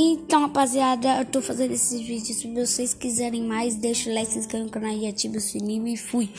Então, rapaziada, eu tô fazendo esses vídeos. Se vocês quiserem mais, deixa o like, se inscreve no canal e ativa o sininho e fui.